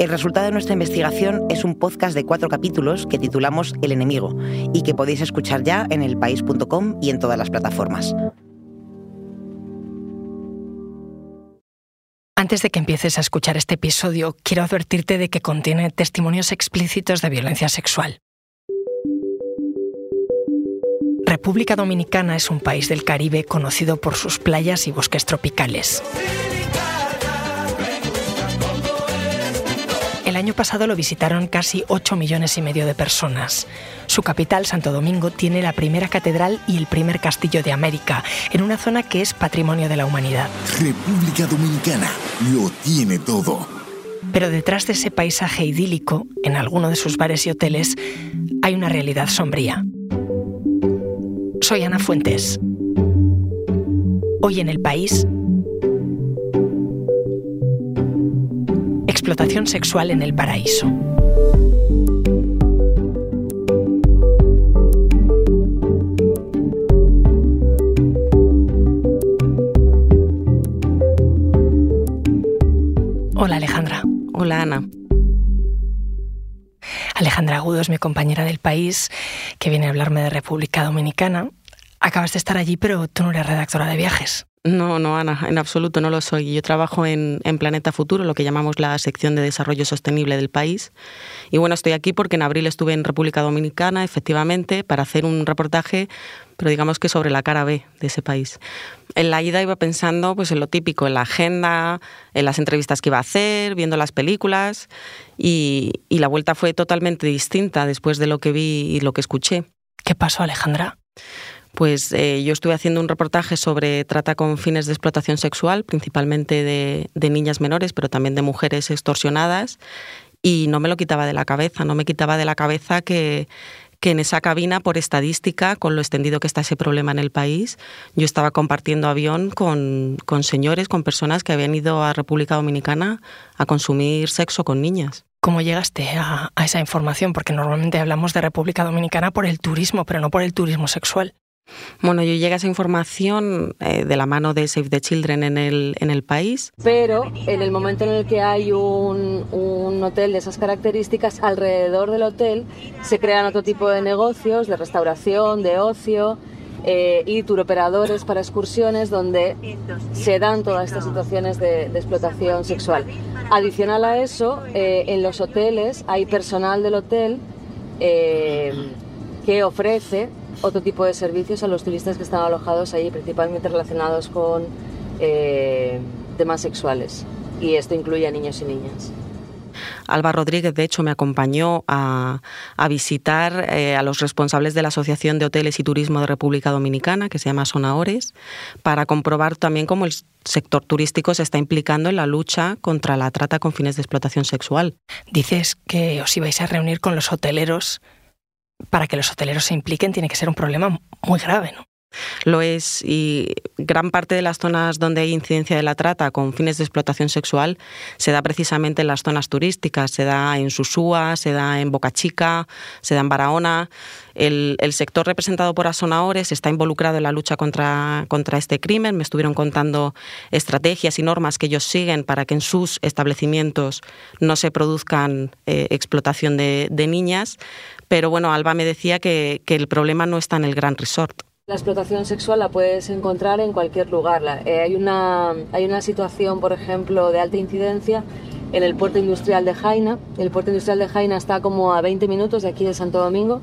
El resultado de nuestra investigación es un podcast de cuatro capítulos que titulamos El enemigo y que podéis escuchar ya en elpaís.com y en todas las plataformas. Antes de que empieces a escuchar este episodio, quiero advertirte de que contiene testimonios explícitos de violencia sexual. República Dominicana es un país del Caribe conocido por sus playas y bosques tropicales. El año pasado lo visitaron casi 8 millones y medio de personas. Su capital, Santo Domingo, tiene la primera catedral y el primer castillo de América, en una zona que es patrimonio de la humanidad. República Dominicana lo tiene todo. Pero detrás de ese paisaje idílico, en alguno de sus bares y hoteles, hay una realidad sombría. Soy Ana Fuentes. Hoy en el país explotación sexual en el paraíso. Hola Alejandra. Hola Ana. Alejandra Agudo es mi compañera del país que viene a hablarme de República Dominicana. Acabas de estar allí, pero tú no eres redactora de viajes. No, no, Ana, en absoluto no lo soy. Yo trabajo en, Planeta Futuro, lo que llamamos la sección de desarrollo sostenible del país. Y bueno, estoy aquí porque en abril estuve en República Dominicana, efectivamente, para hacer un reportaje, pero digamos que sobre la cara B de ese país. En la ida iba pensando pues, en lo típico, en la agenda, en las entrevistas que iba a hacer, viendo las películas, y, y la vuelta fue totalmente distinta después de lo que vi y lo que escuché. ¿Qué pasó, Alejandra? Pues eh, yo estuve haciendo un reportaje sobre trata con fines de explotación sexual, principalmente de, niñas menores, pero también de mujeres extorsionadas, y no me lo quitaba de la cabeza, no me quitaba de la cabeza que, en esa cabina, por estadística, con lo extendido que está ese problema en el país, yo estaba compartiendo avión con, señores, con personas que habían ido a República Dominicana a consumir sexo con niñas. ¿Cómo llegaste a, esa información? Porque normalmente hablamos de República Dominicana por el turismo, pero no por el turismo sexual. Bueno, yo llegué a esa información eh, de la mano de Save the Children en el, en el país. Pero en el momento en el que hay un, un hotel de esas características, alrededor del hotel se crean otro tipo de negocios, de restauración, de ocio, eh, y turoperadores para excursiones donde se dan todas estas situaciones de, explotación sexual. Adicional a eso, eh, en los hoteles hay personal del hotel que ofrece otro tipo de servicios a los turistas que están alojados ahí, principalmente relacionados con eh, temas sexuales. Y esto incluye a niños y niñas. Alba Rodríguez, de hecho, me acompañó a, visitar eh, a los responsables de la Asociación de Hoteles y Turismo de República Dominicana, que se llama Sonaores, para comprobar también cómo el sector turístico se está implicando en la lucha contra la trata con fines de explotación sexual. Dices que os ibais a reunir con los hoteleros para que los hoteleros se impliquen tiene que ser un problema muy grave, ¿no? Lo es y gran parte de las zonas donde hay incidencia de la trata con fines de explotación sexual se da precisamente en las zonas turísticas, se da en Susúa, se da en Boca Chica, se da en Barahona. El, sector representado por Asonaores está involucrado en la lucha contra, contra este crimen. Me estuvieron contando estrategias y normas que ellos siguen para que en sus establecimientos no se produzcan eh, explotación de, niñas. Pero bueno, Alba me decía que, que el problema no está en el Gran Resort. La explotación sexual la puedes encontrar en cualquier lugar. Eh, hay, una, hay una situación, por ejemplo, de alta incidencia en el puerto industrial de Jaina. El puerto industrial de Jaina está como a 20 minutos de aquí de Santo Domingo.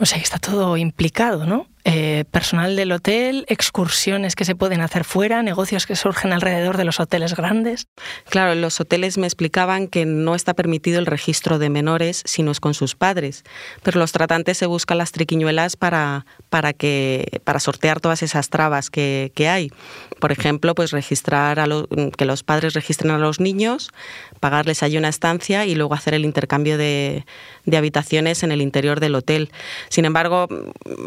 O sea que está todo implicado, ¿no? Eh, personal del hotel, excursiones que se pueden hacer fuera, negocios que surgen alrededor de los hoteles grandes. Claro, en los hoteles me explicaban que no está permitido el registro de menores si no es con sus padres, pero los tratantes se buscan las triquiñuelas para, para, que, para sortear todas esas trabas que, que hay. Por ejemplo, pues registrar a que los padres registren a los niños, pagarles allí una estancia y luego hacer el intercambio de, de habitaciones en el interior del hotel. Sin embargo,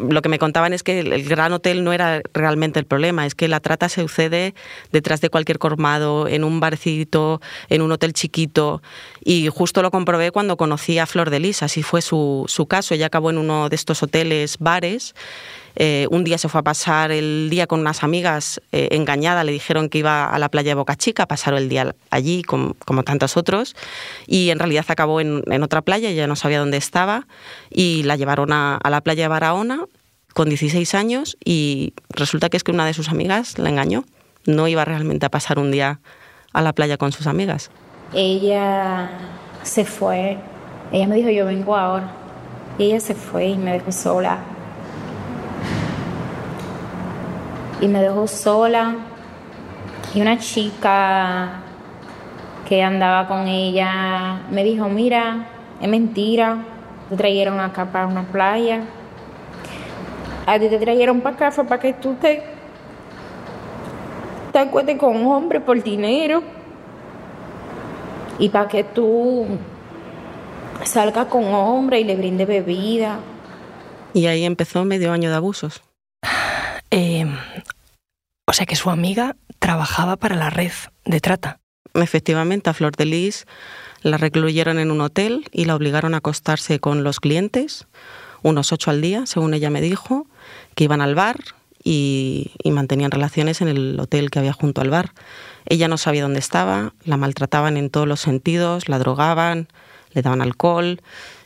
lo que me contaban es que el gran hotel no era realmente el problema, es que la trata se sucede detrás de cualquier colmado, en un barcito, en un hotel chiquito. Y justo lo comprobé cuando conocí a Flor de Lis, así fue su, su caso. Ella acabó en uno de estos hoteles, bares, eh, un día se fue a pasar el día con unas amigas eh, engañada, le dijeron que iba a la playa de Boca Chica, pasaron el día allí como, tantos otros y en realidad acabó en, otra playa, ya no sabía dónde estaba y la llevaron a, la playa de Barahona con 16 años y resulta que es que una de sus amigas la engañó. No iba realmente a pasar un día a la playa con sus amigas. Ella se fue, ella me dijo yo vengo ahora ella se fue y me dejó sola y me dejó sola. Y una chica que andaba con ella me dijo, mira, es mentira, te trajeron acá para una playa. A ti te trajeron para acá fue para que tú te, te con un hombre por dinero y para que tú salgas con hombre y le brinde bebida. Y ahí empezó medio año de abusos. O sea que su amiga trabajaba para la red de trata. Efectivamente, a Flor de Lis la recluyeron en un hotel y la obligaron a acostarse con los clientes, unos ocho al día, según ella me dijo, que iban al bar y, mantenían relaciones en el hotel que había junto al bar. Ella no sabía dónde estaba, la maltrataban en todos los sentidos, la drogaban, le daban alcohol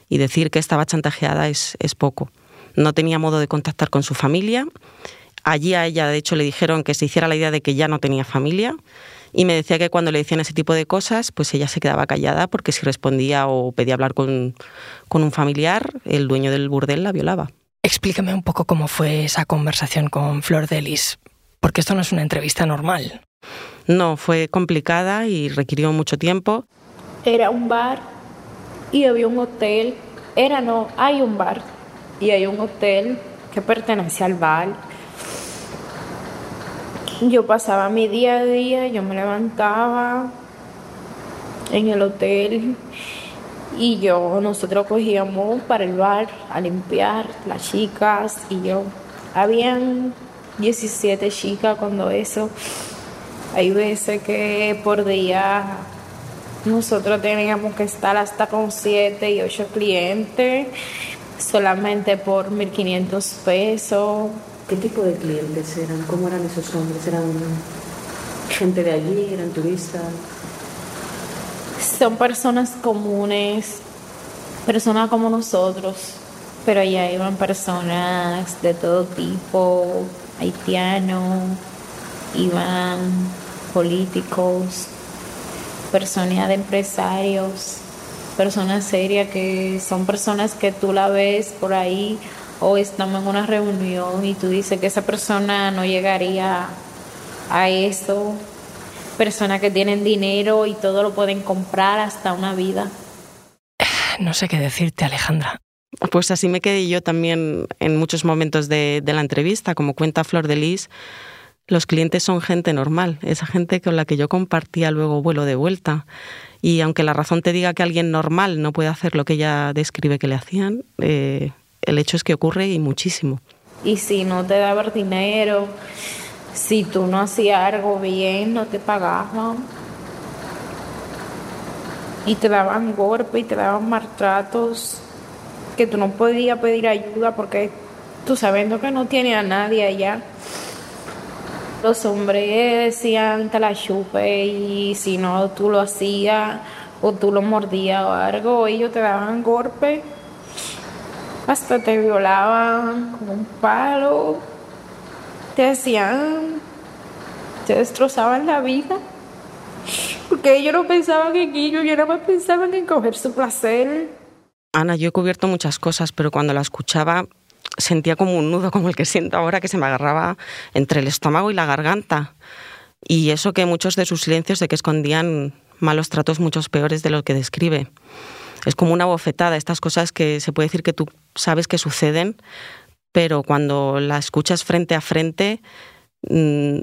y decir que estaba chantajeada es poco. No tenía modo de contactar con su familia Allí a ella, de hecho, le dijeron que se hiciera la idea de que ya no tenía familia y me decía que cuando le decían ese tipo de cosas, pues ella se quedaba callada porque si respondía o pedía hablar con, un familiar, el dueño del burdel la violaba. Explícame un poco cómo fue esa conversación con Flor Delis, porque esto no es una entrevista normal. No, fue complicada y requirió mucho tiempo. Era un bar y había un hotel. Era no, hay un bar y hay un hotel que pertenece al bar yo pasaba mi día a día, yo me levantaba en el hotel y yo, nosotros cogíamos para el bar a limpiar las chicas y yo. Habían 17 chicas cuando eso. Hay veces que por día nosotros teníamos que estar hasta con 7 y 8 clientes solamente por 1.500 pesos. ¿Qué tipo de clientes eran? ¿Cómo eran esos hombres? ¿Eran gente de allí? ¿Eran turistas? Son personas comunes, personas como nosotros, pero allá iban personas de todo tipo, haitianos, iban políticos, personas de empresarios, personas serias que son personas que tú la ves por ahí o estamos en una reunión y tú dices que esa persona no llegaría a eso, personas que tienen dinero y todo lo pueden comprar hasta una vida. No sé qué decirte, Alejandra. Pues así me quedé yo también en muchos momentos de, la entrevista, como cuenta Flor de Lis. Los clientes son gente normal, esa gente con la que yo compartía luego vuelo de vuelta. Y aunque la razón te diga que alguien normal no puede hacer lo que ella describe que le hacían, eh, el hecho es que ocurre y muchísimo. Y si no te daban dinero, si tú no hacías algo bien, no te pagaban. Y te daban golpes y te daban maltratos, que tú no podías pedir ayuda porque tú sabiendo que no tiene a nadie allá. Los hombres decían te la chupe y si no tú lo hacías o tú lo mordías o algo, ellos te daban golpes hasta te violaban con un palo, te hacían, te destrozaban la vida. Porque ellos no pensaban en ellos, ellos nada más pensaban en coger su placer. Ana, yo he cubierto muchas cosas, pero cuando la escuchaba sentía como un nudo como el que siento ahora que se me agarraba entre el estómago y la garganta. Y eso que muchos de sus silencios de que escondían malos tratos muchos peores de lo que describe. Es como una bofetada, estas cosas que se puede decir que tú sabes que suceden, pero cuando la escuchas frente a frente, mm,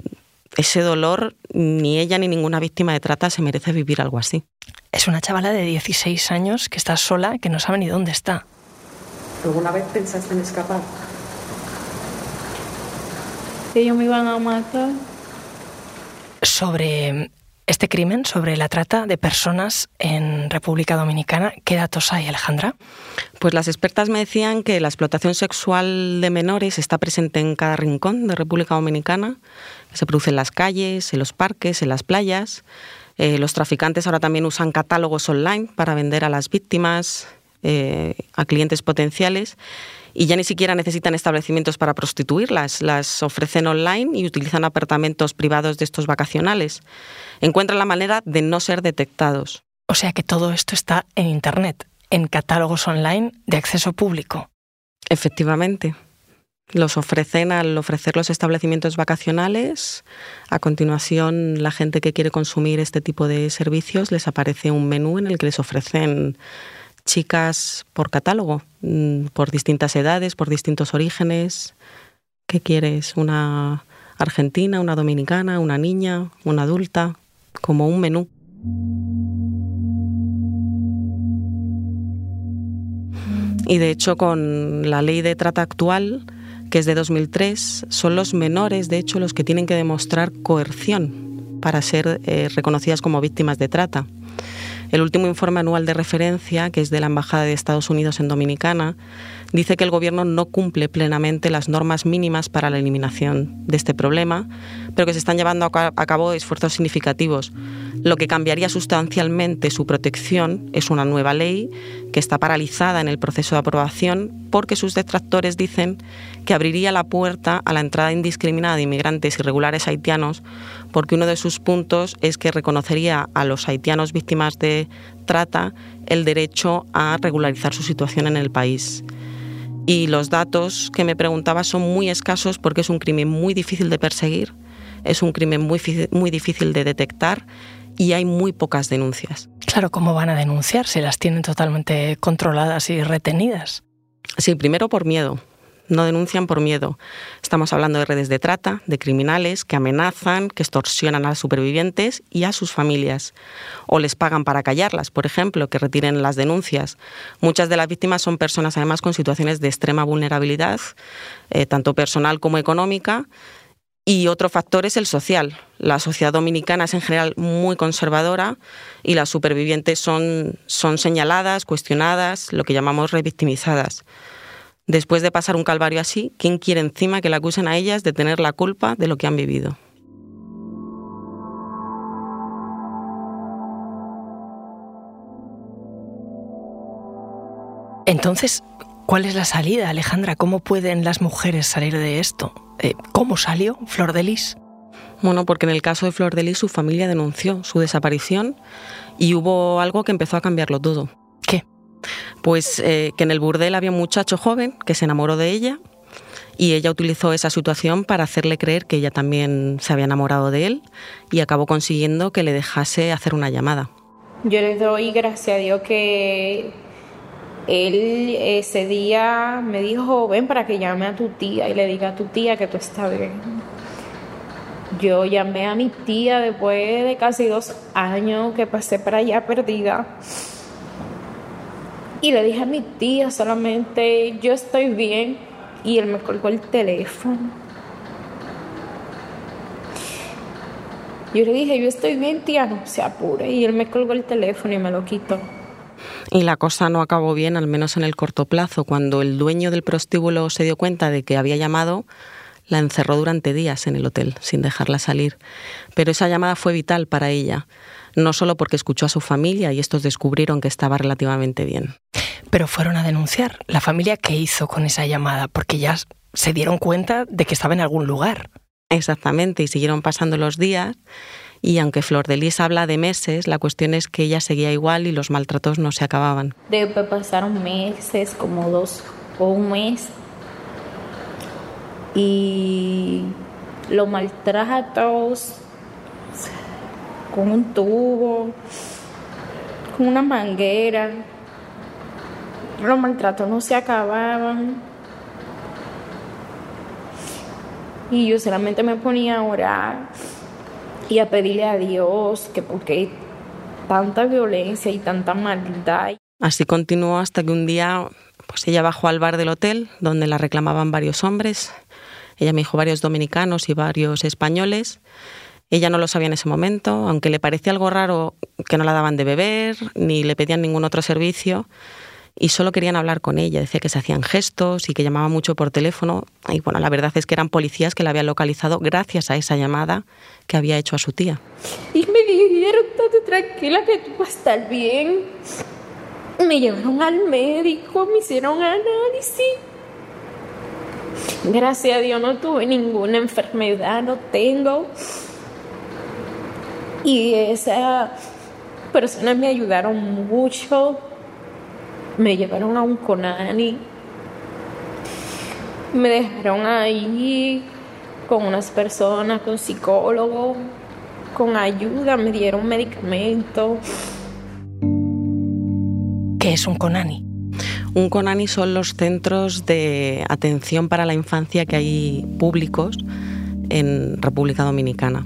ese dolor, ni ella ni ninguna víctima de trata se merece vivir algo así. Es una chavala de 16 años que está sola, que no sabe ni dónde está. ¿Alguna vez pensaste en escapar? Que ellos me iban a matar. Sobre este crimen, sobre la trata de personas en República Dominicana, ¿qué datos hay, Alejandra? Pues las expertas me decían que la explotación sexual de menores está presente en cada rincón de República Dominicana, se produce en las calles, en los parques, en las playas. Eh, los traficantes ahora también usan catálogos online para vender a las víctimas, eh, a clientes potenciales y ya ni siquiera necesitan establecimientos para prostituirlas, las ofrecen online y utilizan apartamentos privados de estos vacacionales. Encuentran la manera de no ser detectados. O sea que todo esto está en Internet, en catálogos online de acceso público. Efectivamente. Los ofrecen al ofrecer los establecimientos vacacionales. A continuación, la gente que quiere consumir este tipo de servicios les aparece un menú en el que les ofrecen chicas por catálogo, mm, por distintas edades, por distintos orígenes. ¿Qué quieres? ¿Una argentina, una dominicana, una niña, una adulta? Como un menú. Y de hecho, con la ley de trata actual, que es de 2003, son los menores, de hecho, los que tienen que demostrar coerción para ser eh, reconocidas como víctimas de trata. El último informe anual de referencia, que es de la Embajada de Estados Unidos en Dominicana, dice que el Gobierno no cumple plenamente las normas mínimas para la eliminación de este problema, pero que se están llevando a cabo esfuerzos significativos. Lo que cambiaría sustancialmente su protección es una nueva ley que está paralizada en el proceso de aprobación porque sus detractores dicen que abriría la puerta a la entrada indiscriminada de inmigrantes irregulares haitianos porque uno de sus puntos es que reconocería a los haitianos víctimas de trata el derecho a regularizar su situación en el país y los datos que me preguntaba son muy escasos porque es un crimen muy difícil de perseguir, es un crimen muy, muy difícil de detectar y hay muy pocas denuncias. Claro, ¿cómo van a denunciar si las tienen totalmente controladas y retenidas? Sí, primero por miedo no denuncian por miedo. Estamos hablando de redes de trata, de criminales que amenazan, que extorsionan a los supervivientes y a sus familias. O les pagan para callarlas, por ejemplo, que retiren las denuncias. Muchas de las víctimas son personas además con situaciones de extrema vulnerabilidad, eh, tanto personal como económica. Y otro factor es el social. La sociedad dominicana es en general muy conservadora y las supervivientes son, son señaladas, cuestionadas, lo que llamamos revictimizadas. Después de pasar un calvario así, ¿quién quiere encima que le acusen a ellas de tener la culpa de lo que han vivido? Entonces, ¿cuál es la salida, Alejandra? ¿Cómo pueden las mujeres salir de esto? Eh, ¿Cómo salió Flor de Lis? Bueno, porque en el caso de Flor de Lis su familia denunció su desaparición y hubo algo que empezó a cambiarlo todo. Pues eh, que en el burdel había un muchacho joven que se enamoró de ella y ella utilizó esa situación para hacerle creer que ella también se había enamorado de él y acabó consiguiendo que le dejase hacer una llamada. Yo le doy gracias a Dios que él ese día me dijo, ven para que llame a tu tía y le diga a tu tía que tú estás bien. Yo llamé a mi tía después de casi dos años que pasé para allá perdida. Y le dije a mi tía solamente, yo estoy bien. Y él me colgó el teléfono. Yo le dije, yo estoy bien, tía, no se apure. Y él me colgó el teléfono y me lo quitó. Y la cosa no acabó bien, al menos en el corto plazo. Cuando el dueño del prostíbulo se dio cuenta de que había llamado, la encerró durante días en el hotel, sin dejarla salir. Pero esa llamada fue vital para ella no solo porque escuchó a su familia y estos descubrieron que estaba relativamente bien. Pero fueron a denunciar. ¿La familia qué hizo con esa llamada? Porque ya se dieron cuenta de que estaba en algún lugar. Exactamente, y siguieron pasando los días. Y aunque Flor de Lis habla de meses, la cuestión es que ella seguía igual y los maltratos no se acababan. Después pasaron meses, como dos o un mes, y los maltratos con un tubo, con una manguera. Los maltratos no se acababan. Y yo solamente me ponía a orar y a pedirle a Dios que porque tanta violencia y tanta maldad. Así continuó hasta que un día pues ella bajó al bar del hotel donde la reclamaban varios hombres. Ella me dijo varios dominicanos y varios españoles. Ella no lo sabía en ese momento, aunque le parecía algo raro que no la daban de beber ni le pedían ningún otro servicio y solo querían hablar con ella. Decía que se hacían gestos y que llamaba mucho por teléfono. Y bueno, la verdad es que eran policías que la habían localizado gracias a esa llamada que había hecho a su tía. Y me dijeron, todo tranquila, que tú vas a estar bien. Me llevaron al médico, me hicieron análisis. Gracias a Dios no tuve ninguna enfermedad, no tengo. Y esas personas me ayudaron mucho me llevaron a un Conani, me dejaron ahí con unas personas, con psicólogos, con ayuda, me dieron medicamentos. ¿Qué es un CONANI? Un CONANI son los centros de atención para la infancia que hay públicos en República Dominicana.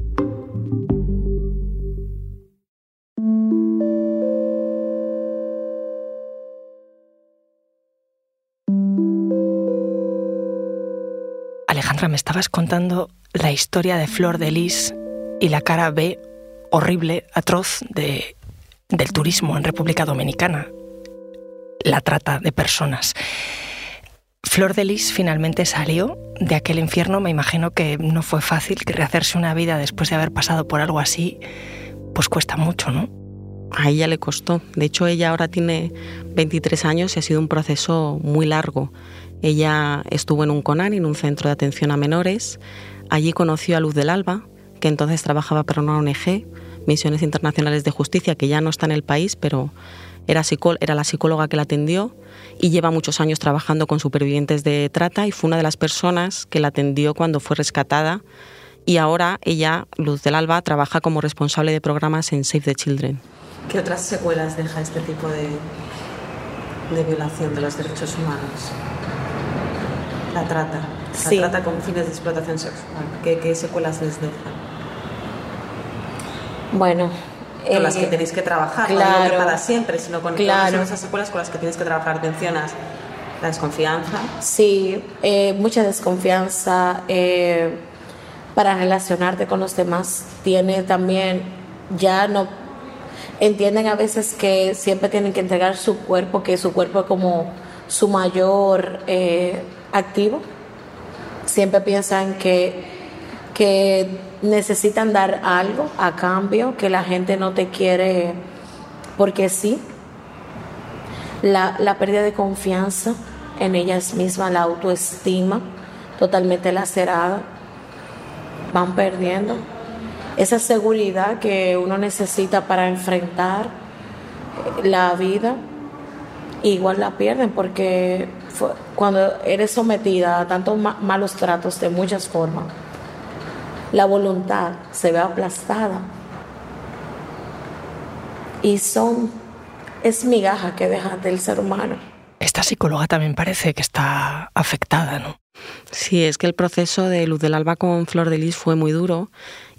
Me estabas contando la historia de Flor de Lis y la cara B horrible, atroz de del turismo en República Dominicana, la trata de personas. Flor de Lis finalmente salió de aquel infierno. Me imagino que no fue fácil, que rehacerse una vida después de haber pasado por algo así, pues cuesta mucho, ¿no? A ella le costó. De hecho, ella ahora tiene 23 años y ha sido un proceso muy largo. Ella estuvo en un CONAN, en un centro de atención a menores. Allí conoció a Luz del Alba, que entonces trabajaba para una ONG Misiones Internacionales de Justicia, que ya no está en el país, pero era, era la psicóloga que la atendió y lleva muchos años trabajando con supervivientes de trata y fue una de las personas que la atendió cuando fue rescatada y ahora ella, Luz del Alba, trabaja como responsable de programas en Save the Children. ¿Qué otras secuelas deja este tipo de, de violación de los derechos humanos? La trata, la trata con fines de explotación sexual. ¿Qué, qué secuelas les deja? Bueno. Con las que eh, tenéis que trabajar, claro, no para siempre, sino con claro. esas secuelas con las que tienes que trabajar. Mencionas la desconfianza. Sí, eh, mucha desconfianza eh, para relacionarte con los demás. Tiene también, ya no entienden a veces que siempre tienen que entregar su cuerpo, que su cuerpo es como su mayor activo. Siempre piensan que, que necesitan dar algo a cambio, que la gente no te quiere porque sí. La, la pérdida de confianza en ellas mismas, la autoestima totalmente lacerada, van perdiendo esa seguridad que uno necesita para enfrentar la vida, igual la pierden porque cuando eres sometida a tantos malos tratos de muchas formas, la voluntad se ve aplastada. Y son, es migaja que deja del ser humano. Esta psicóloga también parece que está afectada, ¿no? Sí, es que el proceso de Luz del Alba con Flor de Lis fue muy duro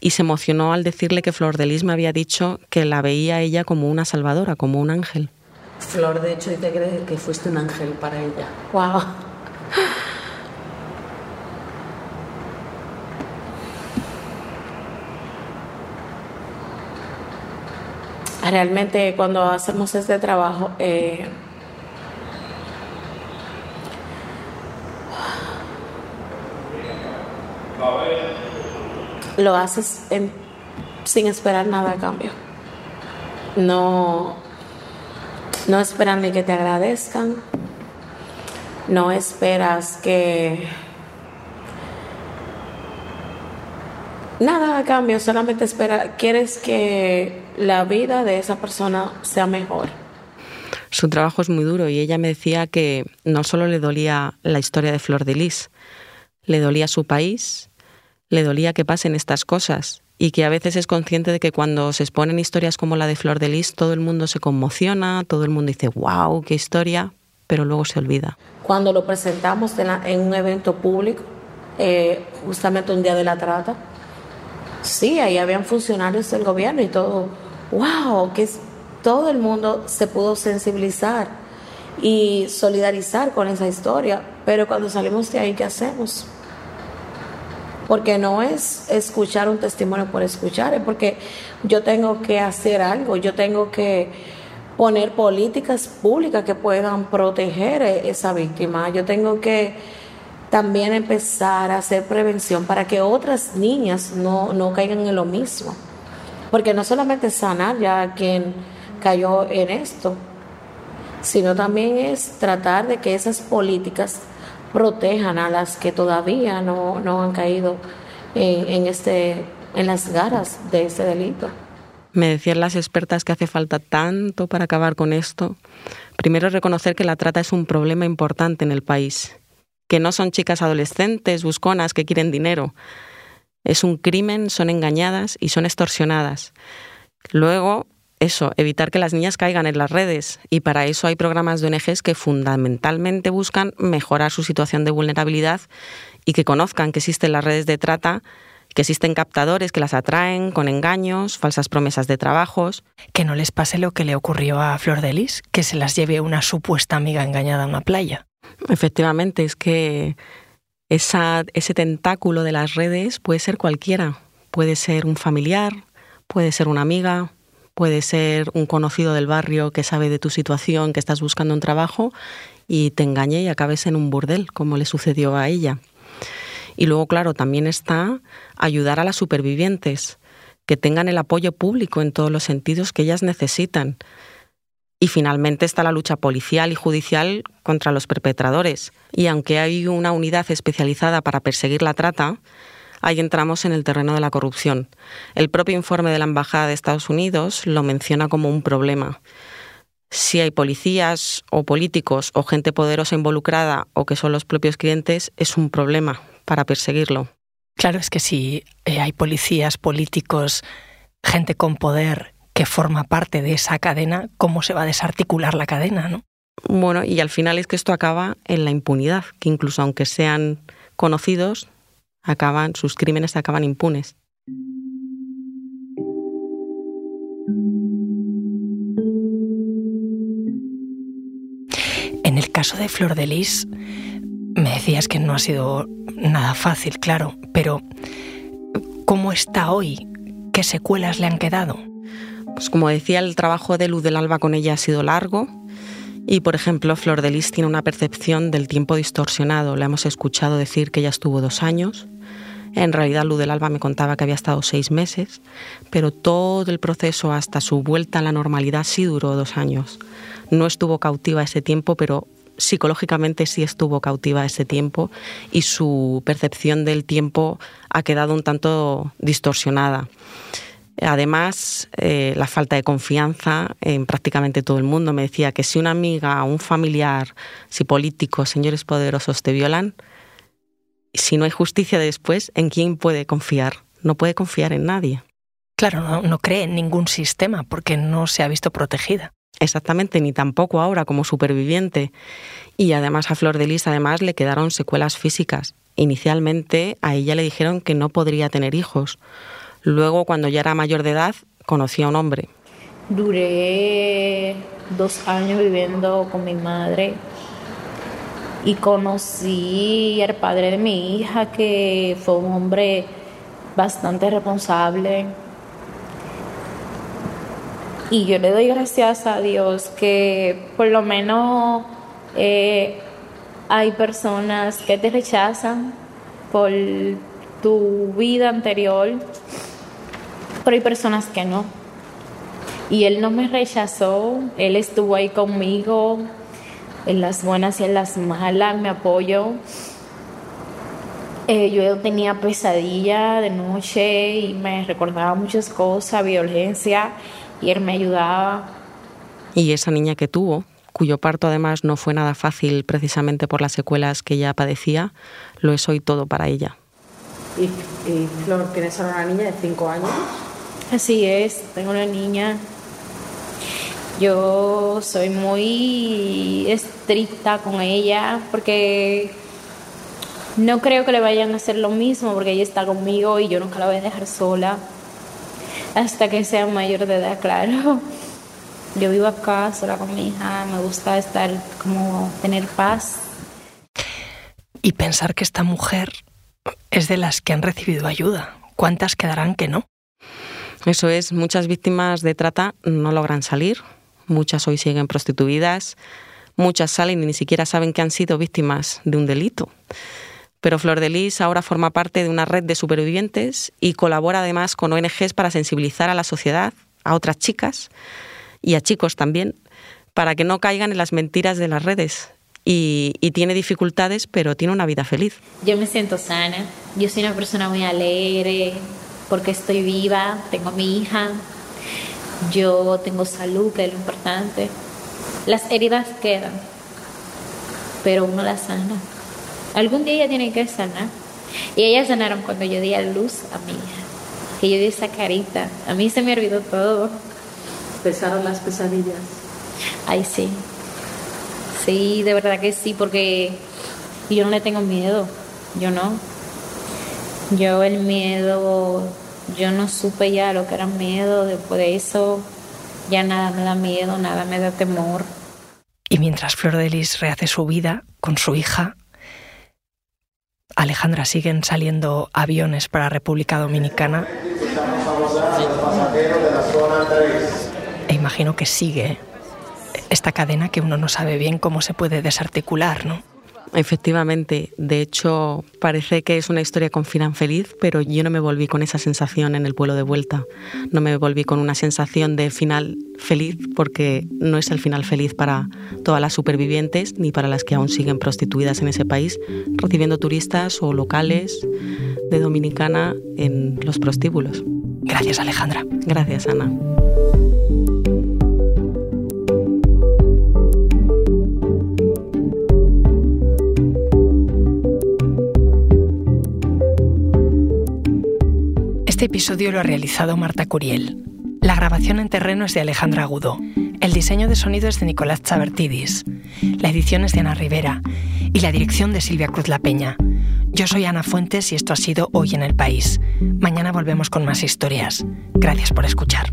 y se emocionó al decirle que Flor de Lis me había dicho que la veía ella como una salvadora, como un ángel. Flor, de hecho, dice que, que fuiste un ángel para ella. ¡Wow! Realmente cuando hacemos este trabajo, eh, lo haces sin esperar nada a cambio. No, no esperan ni que te agradezcan, no esperas que nada a cambio, solamente espera, quieres que la vida de esa persona sea mejor. Su trabajo es muy duro y ella me decía que no solo le dolía la historia de Flor de Lis, le dolía su país, le dolía que pasen estas cosas y que a veces es consciente de que cuando se exponen historias como la de Flor de Lis, todo el mundo se conmociona, todo el mundo dice, wow, qué historia, pero luego se olvida. Cuando lo presentamos en un evento público, eh, justamente un día de la trata, sí, ahí habían funcionarios del gobierno y todo, wow, que todo el mundo se pudo sensibilizar y solidarizar con esa historia, pero cuando salimos de ahí, ¿qué hacemos? Porque no es escuchar un testimonio por escuchar, es porque yo tengo que hacer algo, yo tengo que poner políticas públicas que puedan proteger a esa víctima, yo tengo que también empezar a hacer prevención para que otras niñas no, no caigan en lo mismo. Porque no solamente sanar ya quien cayó en esto, sino también es tratar de que esas políticas protejan a las que todavía no, no han caído en, este, en las garras de este delito. Me decían las expertas que hace falta tanto para acabar con esto. Primero reconocer que la trata es un problema importante en el país que no son chicas adolescentes, busconas, que quieren dinero. Es un crimen, son engañadas y son extorsionadas. Luego, eso, evitar que las niñas caigan en las redes. Y para eso hay programas de ONGs que fundamentalmente buscan mejorar su situación de vulnerabilidad y que conozcan que existen las redes de trata que existen captadores que las atraen con engaños, falsas promesas de trabajos. Que no les pase lo que le ocurrió a Flor de Lis, que se las lleve una supuesta amiga engañada a una playa. Efectivamente, es que ese tentáculo de las redes puede ser cualquiera. Puede ser un familiar, puede ser una amiga, puede ser un conocido del barrio que sabe de tu situación, que estás buscando un trabajo y te engañe y acabes en un burdel, como le sucedió a ella. Y luego, claro, también está ayudar a las supervivientes, que tengan el apoyo público en todos los sentidos que ellas necesitan. Y finalmente está la lucha policial y judicial contra los perpetradores. Y aunque hay una unidad especializada para perseguir la trata, ahí entramos en el terreno de la corrupción. El propio informe de la Embajada de Estados Unidos lo menciona como un problema. Si hay policías o políticos o gente poderosa involucrada o que son los propios clientes, es un problema para perseguirlo. Claro, es que si eh, hay policías, políticos, gente con poder que forma parte de esa cadena, cómo se va a desarticular la cadena, ¿no? Bueno, y al final es que esto acaba en la impunidad, que incluso aunque sean conocidos, acaban, sus crímenes acaban impunes. En el caso de Flor de Lis, me decías que no ha sido nada fácil, claro, pero ¿cómo está hoy? ¿Qué secuelas le han quedado? Pues como decía, el trabajo de Luz del Alba con ella ha sido largo y, por ejemplo, Flor de Lis tiene una percepción del tiempo distorsionado. La hemos escuchado decir que ella estuvo dos años. En realidad, Luz del Alba me contaba que había estado seis meses, pero todo el proceso hasta su vuelta a la normalidad sí duró dos años. No estuvo cautiva ese tiempo, pero psicológicamente sí estuvo cautiva ese tiempo y su percepción del tiempo ha quedado un tanto distorsionada. Además, eh, la falta de confianza en prácticamente todo el mundo. Me decía que si una amiga, un familiar, si políticos, señores poderosos te violan, si no hay justicia después, ¿en quién puede confiar? No puede confiar en nadie. Claro, no, no cree en ningún sistema porque no se ha visto protegida. Exactamente, ni tampoco ahora como superviviente. Y además a Flor de Lis además le quedaron secuelas físicas. Inicialmente a ella le dijeron que no podría tener hijos. Luego, cuando ya era mayor de edad, conocí a un hombre. Duré dos años viviendo con mi madre y conocí al padre de mi hija, que fue un hombre bastante responsable. Y yo le doy gracias a Dios que por lo menos eh, hay personas que te rechazan por tu vida anterior pero hay personas que no. Y él no me rechazó, él estuvo ahí conmigo en las buenas y en las malas, me apoyo. Eh, yo tenía pesadilla de noche y me recordaba muchas cosas, violencia, y él me ayudaba. Y esa niña que tuvo, cuyo parto además no fue nada fácil precisamente por las secuelas que ella padecía, lo es hoy todo para ella. ¿Y, y Flor, tienes ahora una niña de 5 años? Así es, tengo una niña. Yo soy muy estricta con ella porque no creo que le vayan a hacer lo mismo porque ella está conmigo y yo nunca la voy a dejar sola hasta que sea mayor de edad, claro. Yo vivo acá sola con mi hija, me gusta estar como tener paz. Y pensar que esta mujer es de las que han recibido ayuda. ¿Cuántas quedarán que no? Eso es, muchas víctimas de trata no logran salir, muchas hoy siguen prostituidas, muchas salen y ni siquiera saben que han sido víctimas de un delito. Pero Flor de Lis ahora forma parte de una red de supervivientes y colabora además con ONGs para sensibilizar a la sociedad, a otras chicas y a chicos también, para que no caigan en las mentiras de las redes. Y, tiene dificultades, pero tiene una vida feliz. Yo me siento sana, yo soy una persona muy alegre, porque estoy viva, tengo mi hija, yo tengo salud, que es lo importante. Las heridas quedan, pero uno las sana. Algún día ella tiene que sanar. Y ellas sanaron cuando yo di a luz a mi hija. Que yo di esa carita. A mí se me olvidó todo. ¿Pesaron las pesadillas? Ay, sí. Sí, de verdad que sí, porque yo no le tengo miedo. Yo no. Yo el miedo, yo no supe ya lo que era miedo. Después de eso, ya nada me da miedo, nada me da temor. Y mientras Flor de Lis rehace su vida con su hija, Alejandra, siguen saliendo aviones para República Dominicana. E imagino que sigue esta cadena que uno no sabe bien cómo se puede desarticular, ¿no? Efectivamente, de hecho parece que es una historia con final feliz, pero yo no me volví con esa sensación en el vuelo de vuelta. No me volví con una sensación de final feliz porque no es el final feliz para todas las supervivientes ni para las que aún siguen prostituidas en ese país, recibiendo turistas o locales de Dominicana en los prostíbulos. Gracias Alejandra. Gracias Ana. Este episodio lo ha realizado Marta Curiel. La grabación en terreno es de Alejandra Agudo. El diseño de sonido es de Nicolás Chabertidis. La edición es de Ana Rivera. Y la dirección de Silvia Cruz La Peña. Yo soy Ana Fuentes y esto ha sido Hoy en el País. Mañana volvemos con más historias. Gracias por escuchar.